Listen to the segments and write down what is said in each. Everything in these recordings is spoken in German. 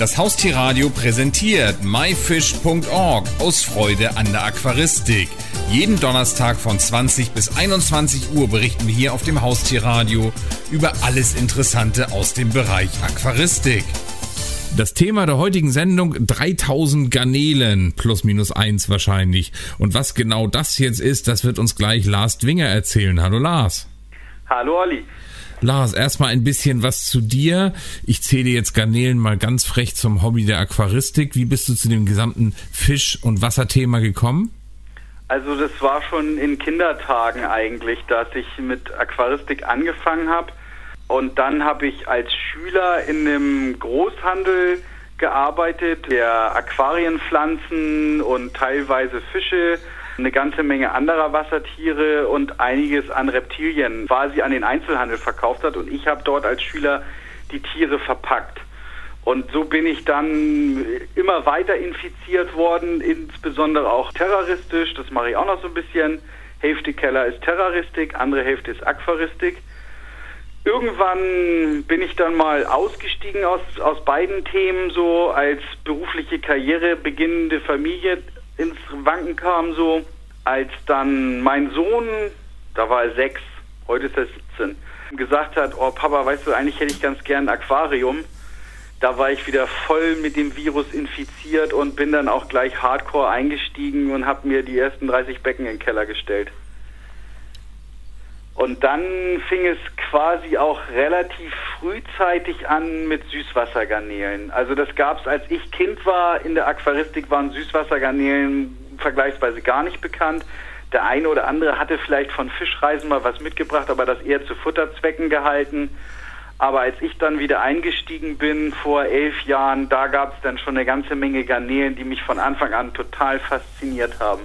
Das Haustierradio präsentiert myfish.org aus Freude an der Aquaristik. Jeden Donnerstag von 20 bis 21 Uhr berichten wir hier auf dem Haustierradio über alles Interessante aus dem Bereich Aquaristik. Das Thema der heutigen Sendung 3000 Garnelen plus minus eins wahrscheinlich. Und was genau das jetzt ist, das wird uns gleich Lars Dwinger erzählen. Hallo Lars. Hallo Olli. Lars, erstmal ein bisschen was zu dir. Ich zähle jetzt Garnelen mal ganz frech zum Hobby der Aquaristik. Wie bist du zu dem gesamten Fisch- und Wasserthema gekommen? Also das war schon in Kindertagen eigentlich, dass ich mit Aquaristik angefangen habe. Und dann habe ich als Schüler in einem Großhandel gearbeitet, der Aquarienpflanzen und teilweise Fische eine ganze Menge anderer Wassertiere und einiges an Reptilien quasi an den Einzelhandel verkauft hat. Und ich habe dort als Schüler die Tiere verpackt. Und so bin ich dann immer weiter infiziert worden, insbesondere auch terroristisch. Das mache ich auch noch so ein bisschen. Hälfte Keller ist Terroristik, andere Hälfte ist Aquaristik. Irgendwann bin ich dann mal ausgestiegen aus, aus beiden Themen, so als berufliche Karriere, beginnende Familie ins Wanken kam, so als dann mein Sohn, da war er sechs, heute ist er 17, gesagt hat, oh Papa, weißt du, eigentlich hätte ich ganz gern ein Aquarium. Da war ich wieder voll mit dem Virus infiziert und bin dann auch gleich hardcore eingestiegen und habe mir die ersten 30 Becken in den Keller gestellt. Und dann fing es quasi auch relativ frühzeitig an mit Süßwassergarnelen. Also das gab es, als ich Kind war, in der Aquaristik waren Süßwassergarnelen vergleichsweise gar nicht bekannt. Der eine oder andere hatte vielleicht von Fischreisen mal was mitgebracht, aber das eher zu Futterzwecken gehalten. Aber als ich dann wieder eingestiegen bin vor elf Jahren, da gab es dann schon eine ganze Menge Garnelen, die mich von Anfang an total fasziniert haben.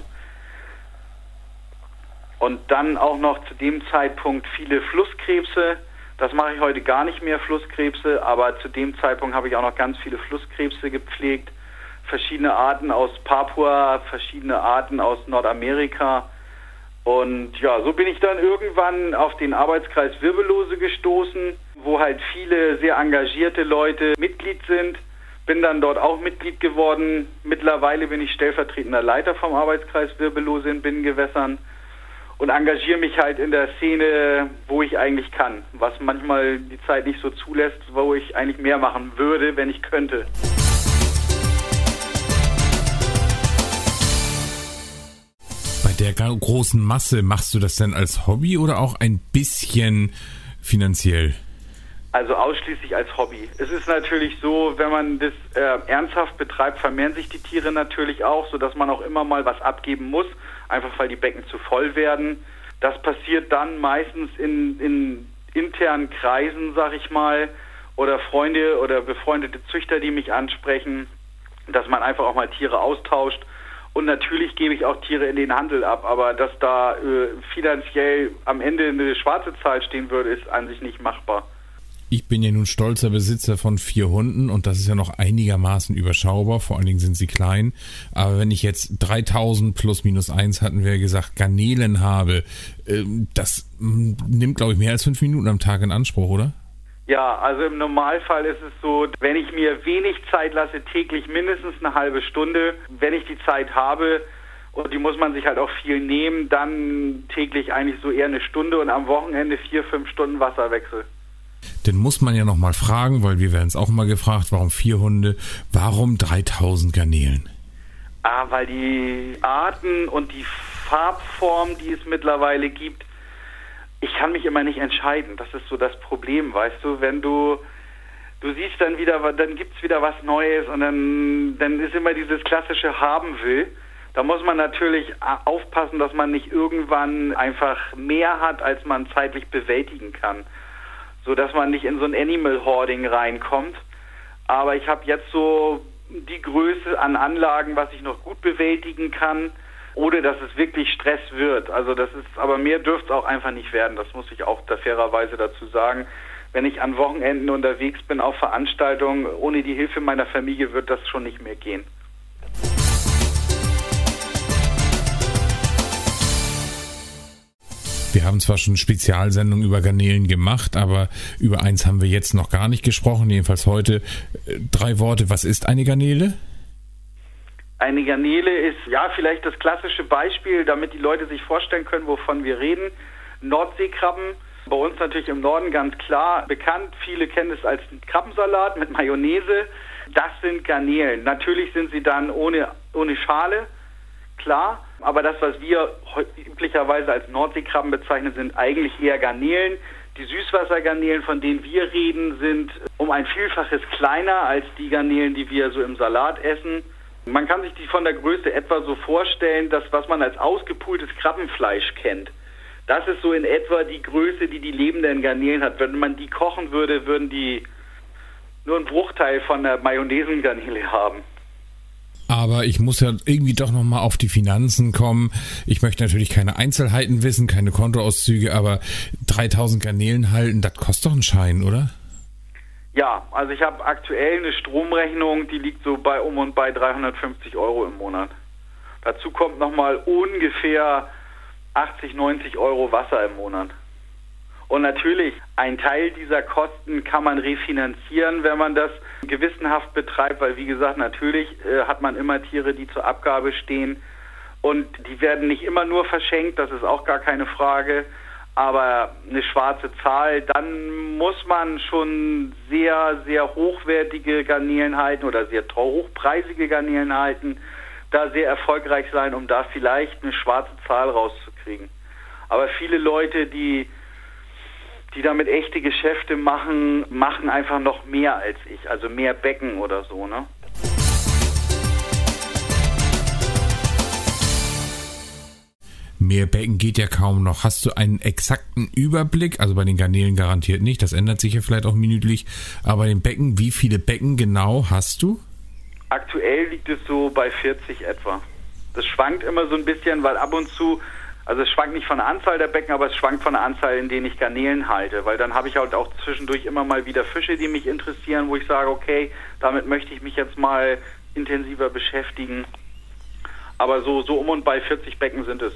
Und dann auch noch zu dem Zeitpunkt viele Flusskrebse. Das mache ich heute gar nicht mehr, Flusskrebse, aber zu dem Zeitpunkt habe ich auch noch ganz viele Flusskrebse gepflegt. Verschiedene Arten aus Papua, verschiedene Arten aus Nordamerika. Und ja, so bin ich dann irgendwann auf den Arbeitskreis Wirbellose gestoßen, wo halt viele sehr engagierte Leute Mitglied sind. Bin dann dort auch Mitglied geworden. Mittlerweile bin ich stellvertretender Leiter vom Arbeitskreis Wirbellose in Binnengewässern und engagiere mich halt in der Szene, wo ich eigentlich kann, was manchmal die Zeit nicht so zulässt, wo ich eigentlich mehr machen würde, wenn ich könnte. Bei der großen Masse machst du das denn als Hobby oder auch ein bisschen finanziell? Also ausschließlich als Hobby. Es ist natürlich so, wenn man das äh, ernsthaft betreibt, vermehren sich die Tiere natürlich auch, sodass man auch immer mal was abgeben muss, einfach weil die Becken zu voll werden. Das passiert dann meistens in, in internen Kreisen, sag ich mal, oder Freunde oder befreundete Züchter, die mich ansprechen, dass man einfach auch mal Tiere austauscht. Und natürlich gebe ich auch Tiere in den Handel ab, aber dass da äh, finanziell am Ende eine schwarze Zahl stehen würde, ist an sich nicht machbar. Ich bin ja nun stolzer Besitzer von vier Hunden und das ist ja noch einigermaßen überschaubar, vor allen Dingen sind sie klein. Aber wenn ich jetzt 3000 plus minus eins hatten wir ja gesagt, Garnelen habe, ähm, das mm, nimmt glaube ich mehr als fünf Minuten am Tag in Anspruch, oder? Ja, also im Normalfall ist es so, wenn ich mir wenig Zeit lasse, täglich mindestens eine halbe Stunde, wenn ich die Zeit habe, und die muss man sich halt auch viel nehmen, dann täglich eigentlich so eher eine Stunde und am Wochenende vier, fünf Stunden Wasserwechsel. Dann muss man ja noch mal fragen, weil wir werden es auch mal gefragt, warum vier Hunde, warum 3000 Garnelen? Ah, weil die Arten und die Farbform, die es mittlerweile gibt, ich kann mich immer nicht entscheiden. Das ist so das Problem, weißt du, wenn du du siehst dann wieder, dann gibt es wieder was Neues und dann, dann ist immer dieses klassische haben will. Da muss man natürlich aufpassen, dass man nicht irgendwann einfach mehr hat, als man zeitlich bewältigen kann so dass man nicht in so ein Animal Hoarding reinkommt. Aber ich habe jetzt so die Größe an Anlagen, was ich noch gut bewältigen kann, ohne dass es wirklich Stress wird. Also das ist, aber mehr dürfte es auch einfach nicht werden. Das muss ich auch da fairerweise dazu sagen. Wenn ich an Wochenenden unterwegs bin auf Veranstaltungen, ohne die Hilfe meiner Familie wird das schon nicht mehr gehen. Wir haben zwar schon Spezialsendungen über Garnelen gemacht, aber über eins haben wir jetzt noch gar nicht gesprochen, jedenfalls heute. Äh, drei Worte, was ist eine Garnele? Eine Garnele ist ja vielleicht das klassische Beispiel, damit die Leute sich vorstellen können, wovon wir reden. Nordseekrabben, bei uns natürlich im Norden ganz klar bekannt. Viele kennen es als Krabbensalat mit Mayonnaise. Das sind Garnelen. Natürlich sind sie dann ohne, ohne Schale, klar. Aber das, was wir üblicherweise als Nordseekrabben bezeichnen, sind eigentlich eher Garnelen. Die Süßwassergarnelen, von denen wir reden, sind um ein Vielfaches kleiner als die Garnelen, die wir so im Salat essen. Man kann sich die von der Größe etwa so vorstellen, dass was man als ausgepultes Krabbenfleisch kennt. Das ist so in etwa die Größe, die die lebenden Garnelen hat. Wenn man die kochen würde, würden die nur einen Bruchteil von der Mayonnaisengarnele haben. Aber ich muss ja irgendwie doch nochmal auf die Finanzen kommen. Ich möchte natürlich keine Einzelheiten wissen, keine Kontoauszüge, aber 3000 Garnelen halten, das kostet doch einen Schein, oder? Ja, also ich habe aktuell eine Stromrechnung, die liegt so bei um und bei 350 Euro im Monat. Dazu kommt nochmal ungefähr 80, 90 Euro Wasser im Monat. Und natürlich, ein Teil dieser Kosten kann man refinanzieren, wenn man das gewissenhaft betreibt, weil wie gesagt, natürlich äh, hat man immer Tiere, die zur Abgabe stehen. Und die werden nicht immer nur verschenkt, das ist auch gar keine Frage aber eine schwarze Zahl, dann muss man schon sehr, sehr hochwertige Garnelen halten oder sehr hochpreisige Garnelen halten, da sehr erfolgreich sein, um da vielleicht eine schwarze Zahl rauszukriegen. Aber viele Leute, die, die damit echte Geschäfte machen, machen einfach noch mehr als ich, also mehr Becken oder so, ne? Mehr Becken geht ja kaum noch. Hast du einen exakten Überblick? Also bei den Garnelen garantiert nicht. Das ändert sich ja vielleicht auch minütlich. Aber bei den Becken, wie viele Becken genau hast du? Aktuell liegt es so bei 40 etwa. Das schwankt immer so ein bisschen, weil ab und zu, also es schwankt nicht von der Anzahl der Becken, aber es schwankt von der Anzahl, in denen ich Garnelen halte. Weil dann habe ich halt auch zwischendurch immer mal wieder Fische, die mich interessieren, wo ich sage, okay, damit möchte ich mich jetzt mal intensiver beschäftigen. Aber so, so um und bei 40 Becken sind es.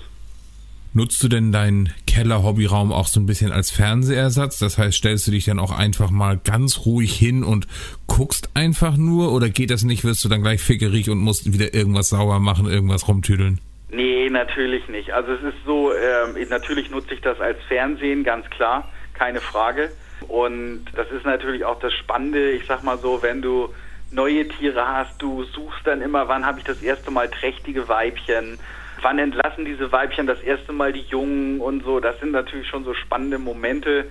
Nutzt du denn deinen Keller-Hobbyraum auch so ein bisschen als Fernsehersatz? Das heißt, stellst du dich dann auch einfach mal ganz ruhig hin und guckst einfach nur? Oder geht das nicht? Wirst du dann gleich fickerig und musst wieder irgendwas sauber machen, irgendwas rumtüdeln? Nee, natürlich nicht. Also es ist so, äh, natürlich nutze ich das als Fernsehen, ganz klar, keine Frage. Und das ist natürlich auch das Spannende, ich sag mal so, wenn du neue Tiere hast, du suchst dann immer, wann habe ich das erste Mal trächtige Weibchen wann entlassen diese Weibchen das erste Mal die Jungen und so. Das sind natürlich schon so spannende Momente,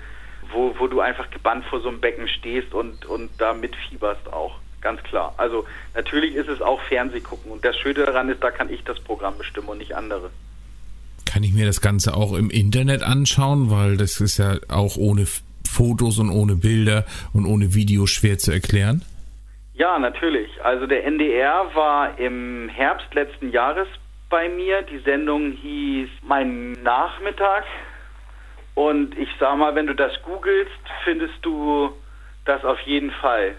wo, wo du einfach gebannt vor so einem Becken stehst und, und da mitfieberst auch. Ganz klar. Also natürlich ist es auch Fernsehgucken und das Schöne daran ist, da kann ich das Programm bestimmen und nicht andere. Kann ich mir das Ganze auch im Internet anschauen, weil das ist ja auch ohne Fotos und ohne Bilder und ohne Video schwer zu erklären? Ja, natürlich. Also der NDR war im Herbst letzten Jahres bei mir. Die Sendung hieß Mein Nachmittag. Und ich sag mal, wenn du das googelst, findest du das auf jeden Fall.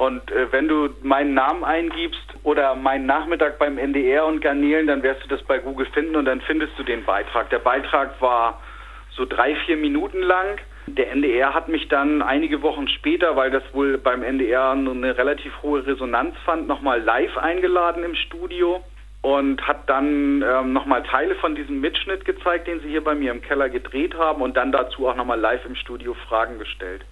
Und äh, wenn du meinen Namen eingibst oder meinen Nachmittag beim NDR und Garnelen, dann wirst du das bei Google finden und dann findest du den Beitrag. Der Beitrag war so drei, vier Minuten lang der NDR hat mich dann einige Wochen später, weil das wohl beim NDR eine relativ hohe Resonanz fand, nochmal live eingeladen im Studio und hat dann ähm, nochmal Teile von diesem Mitschnitt gezeigt, den sie hier bei mir im Keller gedreht haben und dann dazu auch nochmal live im Studio Fragen gestellt.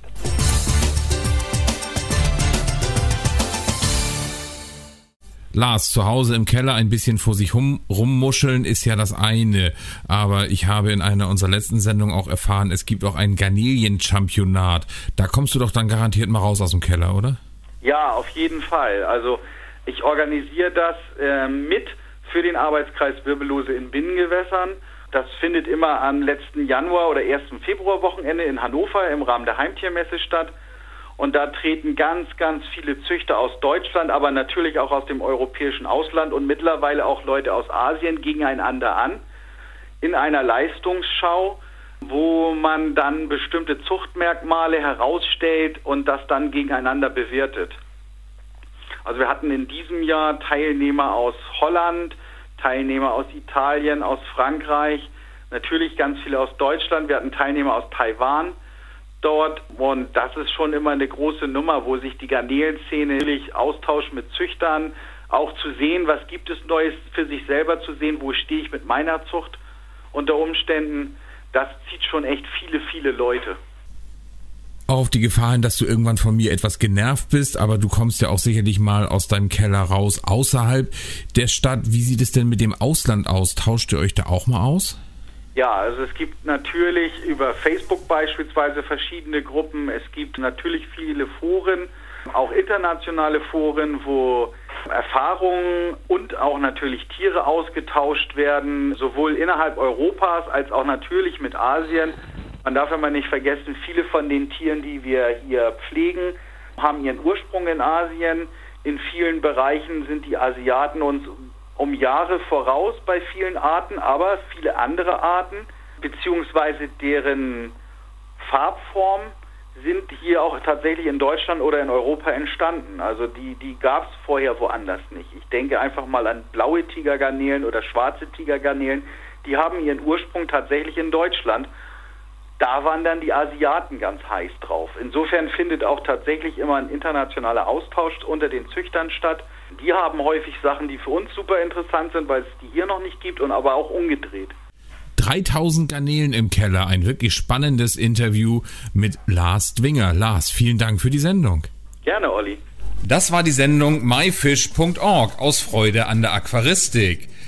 Lars, zu Hause im Keller ein bisschen vor sich hum, rummuscheln ist ja das eine. Aber ich habe in einer unserer letzten Sendungen auch erfahren, es gibt auch ein Garnelien-Championat. Da kommst du doch dann garantiert mal raus aus dem Keller, oder? Ja, auf jeden Fall. Also ich organisiere das äh, mit für den Arbeitskreis Wirbellose in Binnengewässern. Das findet immer am letzten Januar oder 1. Februarwochenende in Hannover im Rahmen der Heimtiermesse statt. Und da treten ganz, ganz viele Züchter aus Deutschland, aber natürlich auch aus dem europäischen Ausland und mittlerweile auch Leute aus Asien gegeneinander an in einer Leistungsschau, wo man dann bestimmte Zuchtmerkmale herausstellt und das dann gegeneinander bewertet. Also wir hatten in diesem Jahr Teilnehmer aus Holland, Teilnehmer aus Italien, aus Frankreich, Natürlich ganz viele aus Deutschland. Wir hatten Teilnehmer aus Taiwan dort und das ist schon immer eine große Nummer, wo sich die Garnelenszene natürlich austauscht mit Züchtern, auch zu sehen, was gibt es Neues für sich selber zu sehen, wo stehe ich mit meiner Zucht unter Umständen. Das zieht schon echt viele, viele Leute auf die Gefahr hin, dass du irgendwann von mir etwas genervt bist, aber du kommst ja auch sicherlich mal aus deinem Keller raus außerhalb der Stadt. Wie sieht es denn mit dem Ausland aus? Tauscht ihr euch da auch mal aus? Ja, also es gibt natürlich über Facebook beispielsweise verschiedene Gruppen. Es gibt natürlich viele Foren, auch internationale Foren, wo Erfahrungen und auch natürlich Tiere ausgetauscht werden, sowohl innerhalb Europas als auch natürlich mit Asien. Man darf immer nicht vergessen, viele von den Tieren, die wir hier pflegen, haben ihren Ursprung in Asien. In vielen Bereichen sind die Asiaten uns um Jahre voraus bei vielen Arten, aber viele andere Arten beziehungsweise deren Farbform sind hier auch tatsächlich in Deutschland oder in Europa entstanden. Also die, die gab es vorher woanders nicht. Ich denke einfach mal an blaue Tigergarnelen oder schwarze Tigergarnelen. Die haben ihren Ursprung tatsächlich in Deutschland da waren dann die Asiaten ganz heiß drauf. Insofern findet auch tatsächlich immer ein internationaler Austausch unter den Züchtern statt. Die haben häufig Sachen, die für uns super interessant sind, weil es die hier noch nicht gibt und aber auch umgedreht. 3000 Garnelen im Keller, ein wirklich spannendes Interview mit Lars Dwinger. Lars, vielen Dank für die Sendung. Gerne, Olli. Das war die Sendung myfish.org aus Freude an der Aquaristik.